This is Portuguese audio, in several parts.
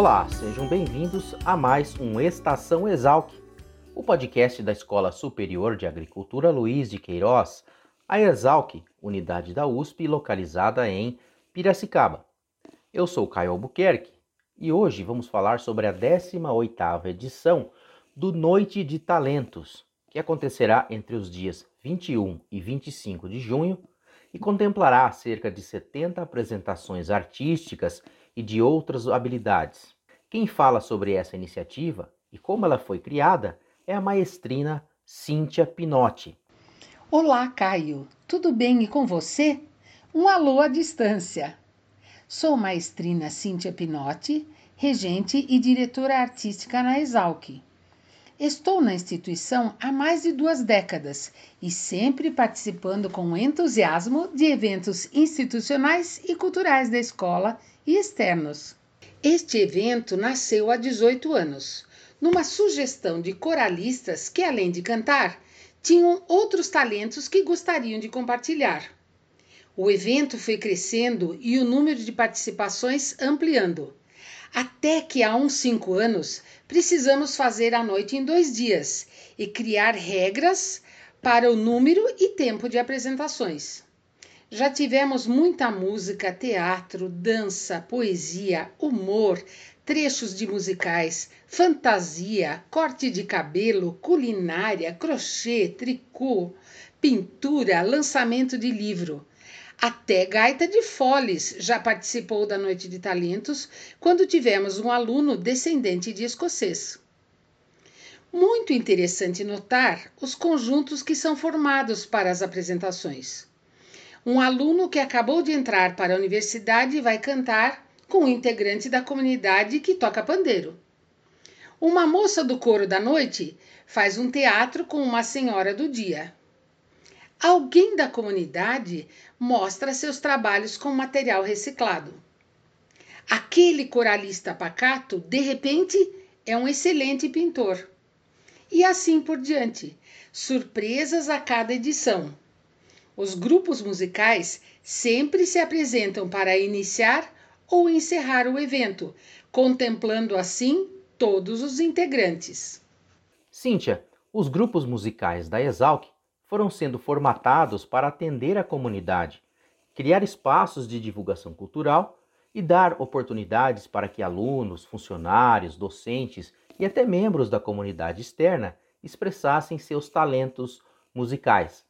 Olá, sejam bem-vindos a mais um Estação Exalc, o podcast da Escola Superior de Agricultura Luiz de Queiroz, a Exalc, unidade da USP localizada em Piracicaba. Eu sou Caio Albuquerque e hoje vamos falar sobre a 18ª edição do Noite de Talentos, que acontecerá entre os dias 21 e 25 de junho e contemplará cerca de 70 apresentações artísticas e de outras habilidades. Quem fala sobre essa iniciativa e como ela foi criada é a maestrina Cíntia Pinotti. Olá, Caio. Tudo bem e com você? Um alô à distância. Sou maestrina Cíntia Pinotti, regente e diretora artística na Exalc. Estou na instituição há mais de duas décadas e sempre participando com entusiasmo de eventos institucionais e culturais da escola e externos. Este evento nasceu há 18 anos, numa sugestão de coralistas que, além de cantar, tinham outros talentos que gostariam de compartilhar. O evento foi crescendo e o número de participações ampliando. Até que há uns cinco anos precisamos fazer a noite em dois dias e criar regras para o número e tempo de apresentações. Já tivemos muita música, teatro, dança, poesia, humor, trechos de musicais, fantasia, corte de cabelo, culinária, crochê, tricô, pintura, lançamento de livro. Até gaita de foles já participou da Noite de Talentos quando tivemos um aluno descendente de escocês. Muito interessante notar os conjuntos que são formados para as apresentações. Um aluno que acabou de entrar para a universidade vai cantar com um integrante da comunidade que toca pandeiro. Uma moça do coro da noite faz um teatro com uma senhora do dia. Alguém da comunidade mostra seus trabalhos com material reciclado. Aquele coralista pacato, de repente, é um excelente pintor. E assim por diante. Surpresas a cada edição. Os grupos musicais sempre se apresentam para iniciar ou encerrar o evento, contemplando assim todos os integrantes. Cíntia, os grupos musicais da Exalc foram sendo formatados para atender a comunidade, criar espaços de divulgação cultural e dar oportunidades para que alunos, funcionários, docentes e até membros da comunidade externa expressassem seus talentos musicais.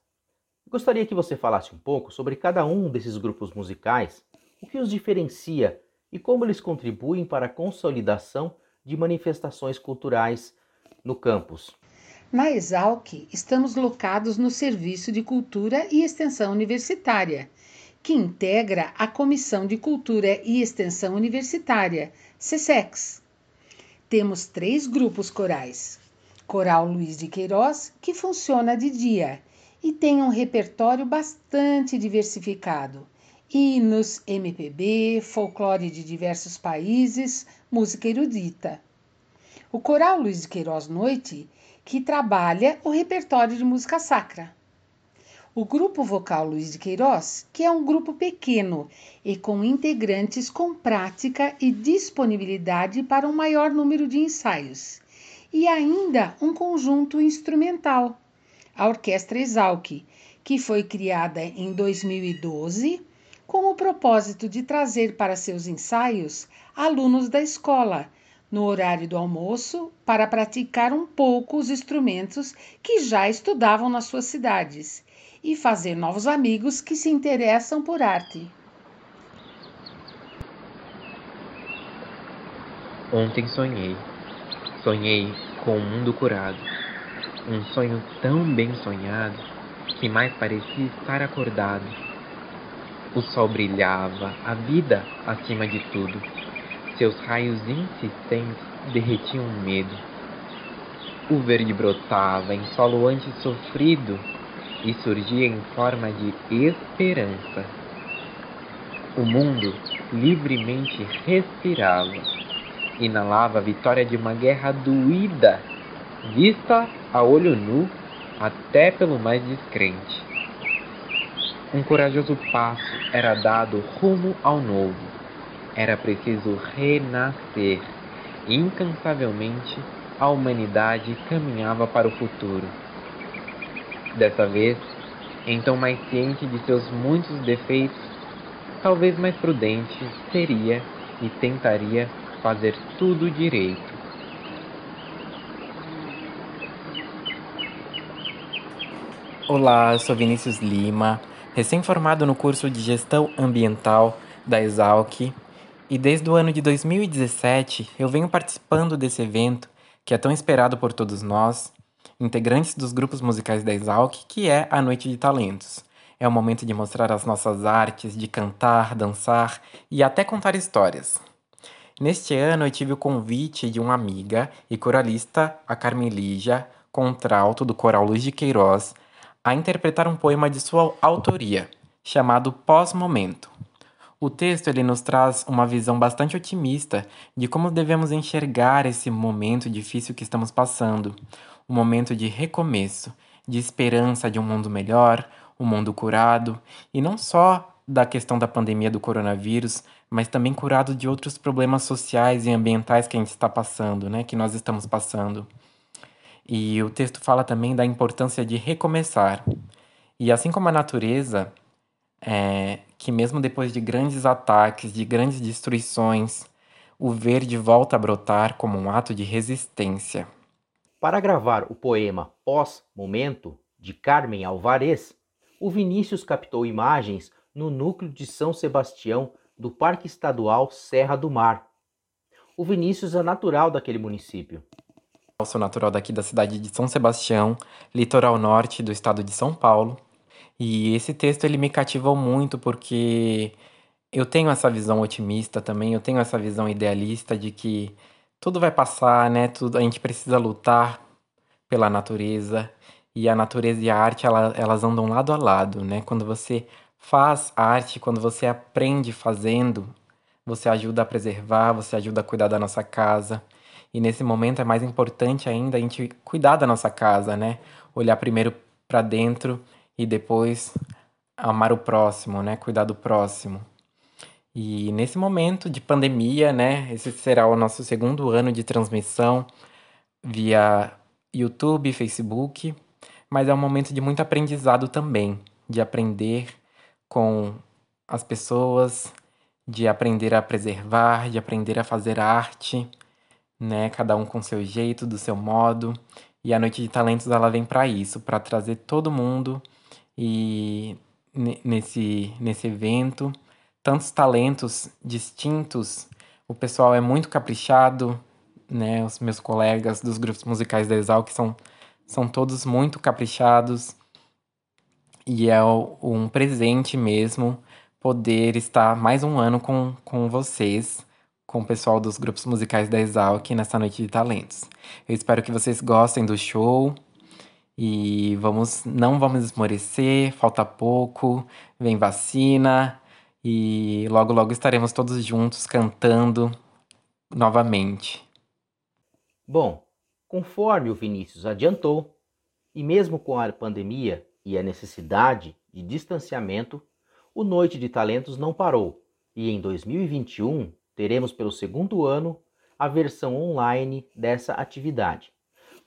Gostaria que você falasse um pouco sobre cada um desses grupos musicais, o que os diferencia e como eles contribuem para a consolidação de manifestações culturais no campus. Na Exalc, estamos locados no Serviço de Cultura e Extensão Universitária, que integra a Comissão de Cultura e Extensão Universitária, CSEX. Temos três grupos corais: Coral Luiz de Queiroz, que funciona de dia, e tem um repertório bastante diversificado. Hinos, MPB, folclore de diversos países, música erudita. O Coral Luiz de Queiroz Noite, que trabalha o repertório de música sacra. O Grupo Vocal Luiz de Queiroz, que é um grupo pequeno e com integrantes com prática e disponibilidade para um maior número de ensaios. E ainda um conjunto instrumental, a Orquestra Exalc, que foi criada em 2012 com o propósito de trazer para seus ensaios alunos da escola, no horário do almoço, para praticar um pouco os instrumentos que já estudavam nas suas cidades e fazer novos amigos que se interessam por arte. Ontem sonhei. Sonhei com o mundo curado um sonho tão bem sonhado que mais parecia estar acordado. O sol brilhava, a vida acima de tudo. Seus raios insistentes derretiam o medo. O verde brotava em solo antes sofrido e surgia em forma de esperança. O mundo livremente respirava, inalava a vitória de uma guerra doída, vista a olho nu até pelo mais descrente. Um corajoso passo era dado rumo ao novo. Era preciso renascer. Incansavelmente, a humanidade caminhava para o futuro. Dessa vez, então mais ciente de seus muitos defeitos, talvez mais prudente, seria e tentaria fazer tudo direito. Olá, eu sou Vinícius Lima, recém-formado no curso de Gestão Ambiental da Exalc, e desde o ano de 2017 eu venho participando desse evento que é tão esperado por todos nós, integrantes dos grupos musicais da Exalc, que é a Noite de Talentos. É o momento de mostrar as nossas artes, de cantar, dançar e até contar histórias. Neste ano eu tive o convite de uma amiga e coralista, a Carmen Lígia, contralto do Coral Luiz de Queiroz, a interpretar um poema de sua autoria, chamado Pós-Momento. O texto ele nos traz uma visão bastante otimista de como devemos enxergar esse momento difícil que estamos passando, um momento de recomeço, de esperança de um mundo melhor, um mundo curado, e não só da questão da pandemia do coronavírus, mas também curado de outros problemas sociais e ambientais que a gente está passando, né, que nós estamos passando. E o texto fala também da importância de recomeçar. E assim como a natureza, é, que mesmo depois de grandes ataques, de grandes destruições, o verde volta a brotar como um ato de resistência. Para gravar o poema Pós-Momento, de Carmen Alvarez, o Vinícius captou imagens no núcleo de São Sebastião do Parque Estadual Serra do Mar. O Vinícius é natural daquele município. Eu sou natural daqui da cidade de São Sebastião, litoral norte do estado de São Paulo. E esse texto ele me cativou muito porque eu tenho essa visão otimista também, eu tenho essa visão idealista de que tudo vai passar, né? Tudo, a gente precisa lutar pela natureza. E a natureza e a arte, ela, elas andam lado a lado, né? Quando você faz arte, quando você aprende fazendo, você ajuda a preservar, você ajuda a cuidar da nossa casa. E nesse momento é mais importante ainda a gente cuidar da nossa casa, né? Olhar primeiro para dentro e depois amar o próximo, né? Cuidar do próximo. E nesse momento de pandemia, né? Esse será o nosso segundo ano de transmissão via YouTube, Facebook, mas é um momento de muito aprendizado também, de aprender com as pessoas, de aprender a preservar, de aprender a fazer arte né? Cada um com seu jeito, do seu modo. E a Noite de Talentos ela vem para isso, para trazer todo mundo e nesse nesse evento tantos talentos distintos. O pessoal é muito caprichado, né? Os meus colegas dos grupos musicais da Exal que são são todos muito caprichados. E é um presente mesmo poder estar mais um ano com, com vocês com o pessoal dos grupos musicais da Exalc nessa noite de talentos. Eu espero que vocês gostem do show e vamos, não vamos esmorecer, falta pouco, vem vacina e logo logo estaremos todos juntos cantando novamente. Bom, conforme o Vinícius adiantou, e mesmo com a pandemia e a necessidade de distanciamento, o Noite de Talentos não parou. E em 2021 teremos pelo segundo ano a versão online dessa atividade.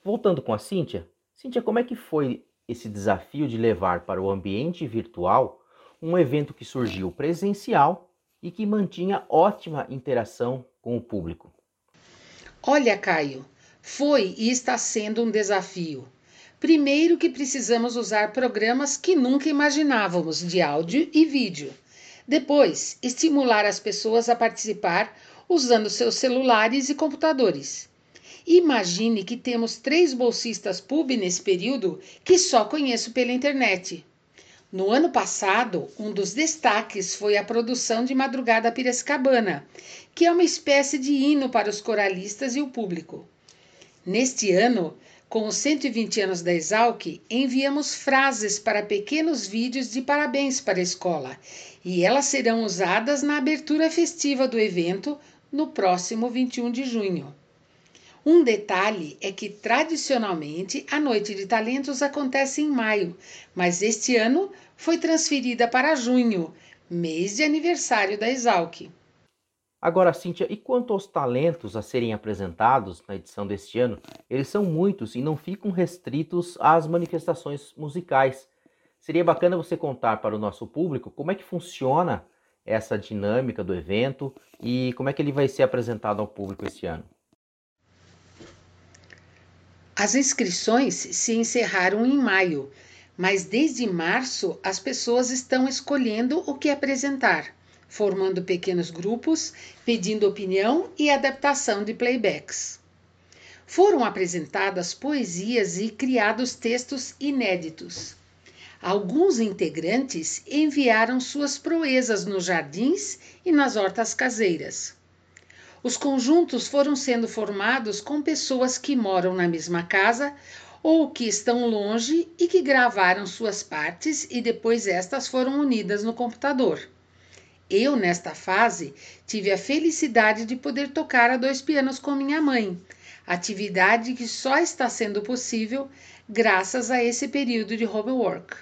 Voltando com a Cíntia, Cíntia, como é que foi esse desafio de levar para o ambiente virtual um evento que surgiu presencial e que mantinha ótima interação com o público? Olha, Caio, foi e está sendo um desafio. Primeiro que precisamos usar programas que nunca imaginávamos de áudio e vídeo. Depois, estimular as pessoas a participar usando seus celulares e computadores. Imagine que temos três bolsistas PUB nesse período que só conheço pela internet. No ano passado, um dos destaques foi a produção de Madrugada Piracicabana, que é uma espécie de hino para os coralistas e o público. Neste ano, com os 120 anos da Exalc, enviamos frases para pequenos vídeos de parabéns para a escola e elas serão usadas na abertura festiva do evento no próximo 21 de junho. Um detalhe é que tradicionalmente a Noite de Talentos acontece em maio, mas este ano foi transferida para junho, mês de aniversário da Exalc. Agora, Cíntia, e quanto aos talentos a serem apresentados na edição deste ano, eles são muitos e não ficam restritos às manifestações musicais. Seria bacana você contar para o nosso público como é que funciona essa dinâmica do evento e como é que ele vai ser apresentado ao público este ano. As inscrições se encerraram em maio, mas desde março as pessoas estão escolhendo o que apresentar, formando pequenos grupos, pedindo opinião e adaptação de playbacks. Foram apresentadas poesias e criados textos inéditos. Alguns integrantes enviaram suas proezas nos jardins e nas hortas caseiras. Os conjuntos foram sendo formados com pessoas que moram na mesma casa ou que estão longe e que gravaram suas partes e depois estas foram unidas no computador. Eu, nesta fase, tive a felicidade de poder tocar a dois pianos com minha mãe, atividade que só está sendo possível graças a esse período de homework.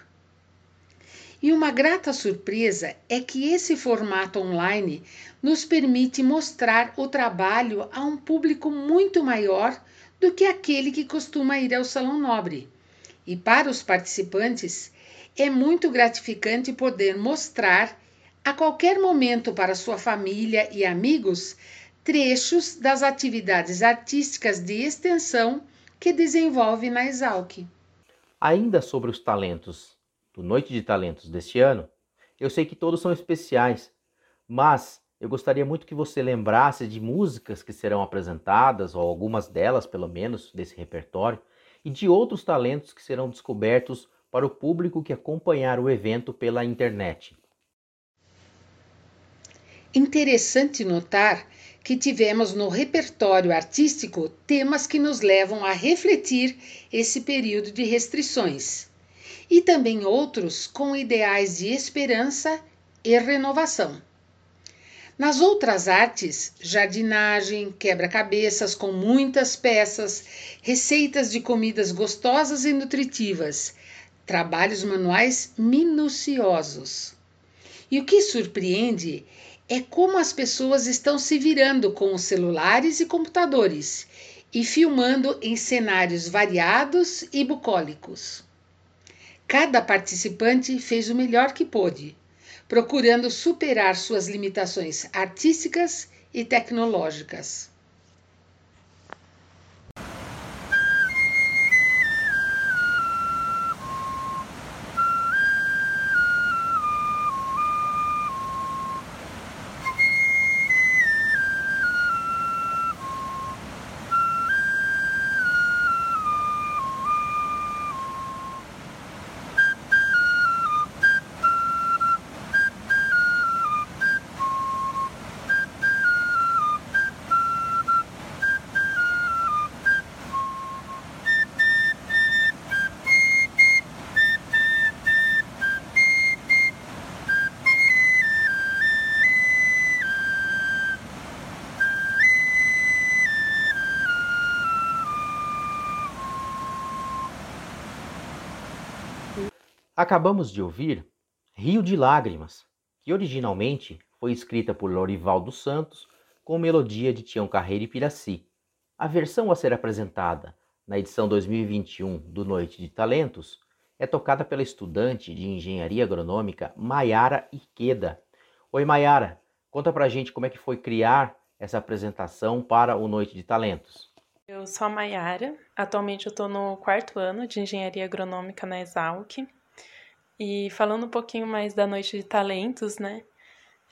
E uma grata surpresa é que esse formato online nos permite mostrar o trabalho a um público muito maior do que aquele que costuma ir ao Salão Nobre. E para os participantes, é muito gratificante poder mostrar a qualquer momento para sua família e amigos trechos das atividades artísticas de extensão que desenvolve na Exalc. Ainda sobre os talentos do Noite de Talentos deste ano, eu sei que todos são especiais, mas eu gostaria muito que você lembrasse de músicas que serão apresentadas, ou algumas delas, pelo menos, desse repertório, e de outros talentos que serão descobertos para o público que acompanhar o evento pela internet. Interessante notar que tivemos no repertório artístico temas que nos levam a refletir esse período de restrições e também outros com ideais de esperança e renovação. Nas outras artes, jardinagem, quebra-cabeças com muitas peças, receitas de comidas gostosas e nutritivas, trabalhos manuais minuciosos. E o que surpreende é como as pessoas estão se virando com os celulares e computadores e filmando em cenários variados e bucólicos. Cada participante fez o melhor que pôde, procurando superar suas limitações artísticas e tecnológicas. Acabamos de ouvir Rio de Lágrimas, que originalmente foi escrita por Lorival dos Santos com melodia de Tião Carreiro e Piraci. A versão a ser apresentada na edição 2021 do Noite de Talentos é tocada pela estudante de Engenharia Agronômica Maiara Iqueda. Oi Maiara, conta pra gente como é que foi criar essa apresentação para o Noite de Talentos. Eu sou a Maiara, atualmente eu estou no quarto ano de Engenharia Agronômica na Exalc e falando um pouquinho mais da Noite de Talentos, né?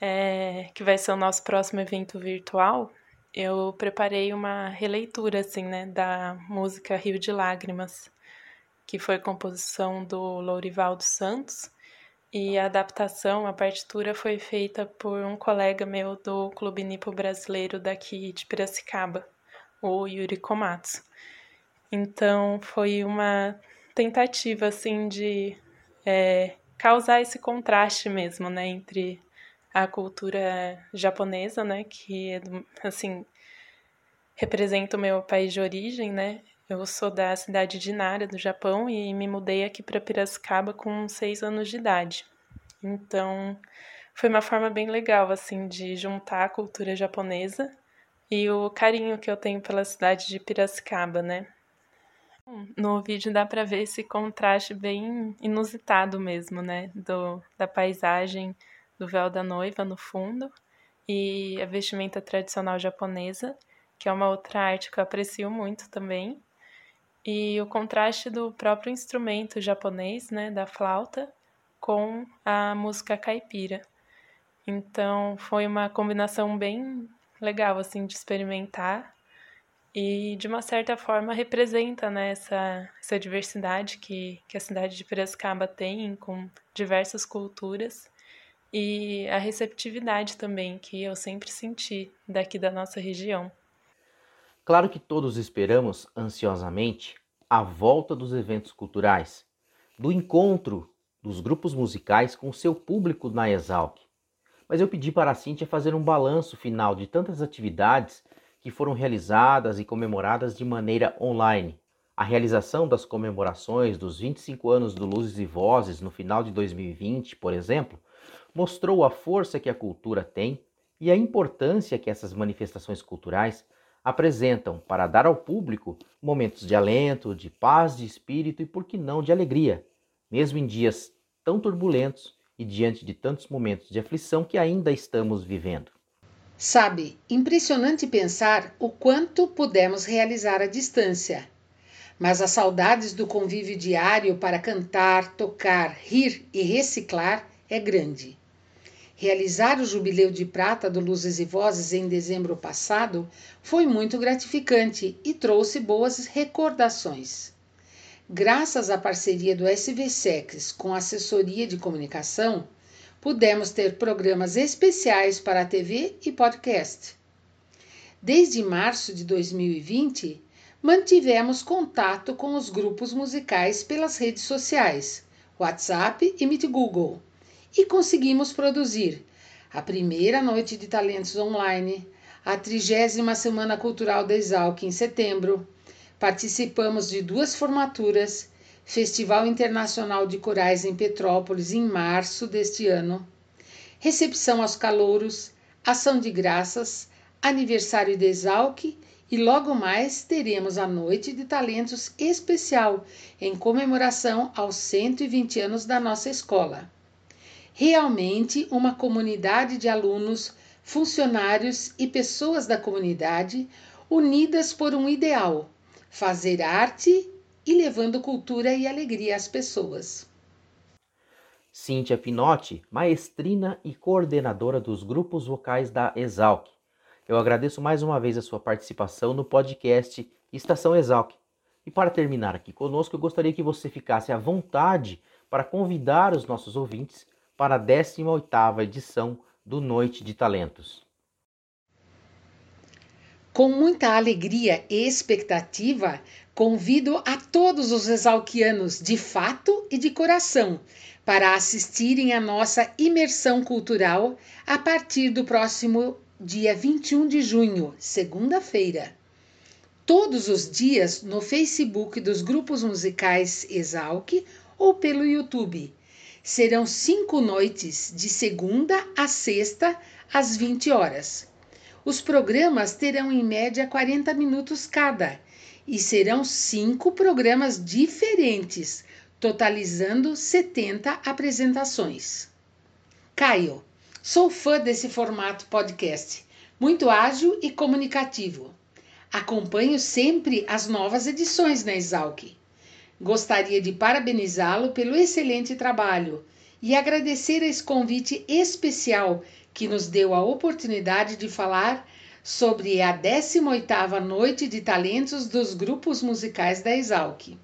É, que vai ser o nosso próximo evento virtual, eu preparei uma releitura, assim, né? Da música Rio de Lágrimas, que foi composição do Lourival dos Santos E a adaptação, a partitura foi feita por um colega meu do Clube Nipo Brasileiro daqui de Piracicaba, o Yuri Komatsu. Então foi uma tentativa assim de é, causar esse contraste mesmo, né, entre a cultura japonesa, né, que é assim representa o meu país de origem, né? Eu sou da cidade de Nara, do Japão, e me mudei aqui para Piracicaba com seis anos de idade. Então, foi uma forma bem legal, assim, de juntar a cultura japonesa e o carinho que eu tenho pela cidade de Piracicaba, né? No vídeo dá para ver esse contraste bem inusitado mesmo, né? Do, da paisagem do véu da noiva no fundo e a vestimenta tradicional japonesa, que é uma outra arte que eu aprecio muito também. E o contraste do próprio instrumento japonês, né, da flauta, com a música caipira. Então foi uma combinação bem legal assim de experimentar e de uma certa forma representa né, essa, essa diversidade que, que a cidade de Piracicaba tem com diversas culturas e a receptividade também que eu sempre senti daqui da nossa região. Claro que todos esperamos ansiosamente a volta dos eventos culturais, do encontro dos grupos musicais com seu público na Exalc. Mas eu pedi para a Cíntia fazer um balanço final de tantas atividades que foram realizadas e comemoradas de maneira online. A realização das comemorações dos 25 anos do Luzes e Vozes no final de 2020, por exemplo, mostrou a força que a cultura tem e a importância que essas manifestações culturais apresentam para dar ao público momentos de alento, de paz de espírito e, por que não, de alegria, mesmo em dias tão turbulentos e diante de tantos momentos de aflição que ainda estamos vivendo. Sabe, impressionante pensar o quanto pudemos realizar à distância. Mas as saudades do convívio diário para cantar, tocar, rir e reciclar é grande. Realizar o Jubileu de Prata do Luzes e Vozes em dezembro passado foi muito gratificante e trouxe boas recordações. Graças à parceria do SVSEX com a assessoria de comunicação, pudemos ter programas especiais para a TV e podcast. Desde março de 2020, mantivemos contato com os grupos musicais pelas redes sociais, WhatsApp e Meet Google, e conseguimos produzir a primeira Noite de Talentos Online, a trigésima Semana Cultural da Exalc em setembro. Participamos de duas formaturas Festival Internacional de Corais em Petrópolis em março deste ano, recepção aos calouros, ação de graças, aniversário de Exalc e logo mais teremos a Noite de Talentos especial em comemoração aos 120 anos da nossa escola. Realmente uma comunidade de alunos, funcionários e pessoas da comunidade unidas por um ideal: fazer arte e levando cultura e alegria às pessoas. Cíntia Pinotti, maestrina e coordenadora dos grupos vocais da Exalc. Eu agradeço mais uma vez a sua participação no podcast Estação Exalc. E para terminar aqui conosco, eu gostaria que você ficasse à vontade para convidar os nossos ouvintes para a 18ª edição do Noite de Talentos. Com muita alegria e expectativa, convido a todos os exalquianos de fato e de coração para assistirem à nossa imersão cultural a partir do próximo dia 21 de junho, segunda-feira. Todos os dias no Facebook dos grupos musicais Exalc ou pelo YouTube. Serão cinco noites, de segunda a sexta, às 20 horas. Os programas terão em média 40 minutos cada e serão cinco programas diferentes, totalizando 70 apresentações. Caio, sou fã desse formato podcast, muito ágil e comunicativo. Acompanho sempre as novas edições na Exalc. Gostaria de parabenizá-lo pelo excelente trabalho e agradecer esse convite especial que nos deu a oportunidade de falar sobre a 18ª Noite de Talentos dos grupos musicais da Exalc.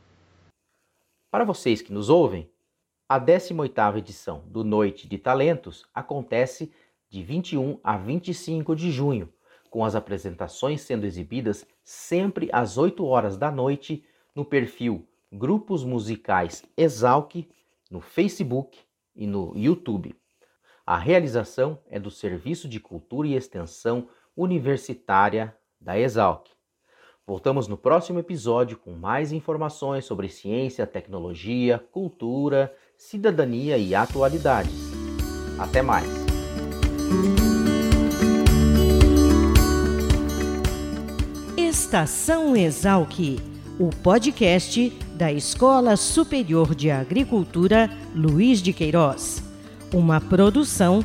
Para vocês que nos ouvem, A 18ª edição do Noite de Talentos acontece de 21 a 25 de junho, com as apresentações sendo exibidas sempre às 8 horas da noite no perfil Grupos Musicais Exalc no Facebook e no YouTube. A realização é do Serviço de Cultura e Extensão Universitária da Exalc. Voltamos no próximo episódio com mais informações sobre ciência, tecnologia, cultura, cidadania e atualidades. Até mais! Estação Exalc, o podcast da Escola Superior de Agricultura Luiz de Queiroz, uma produção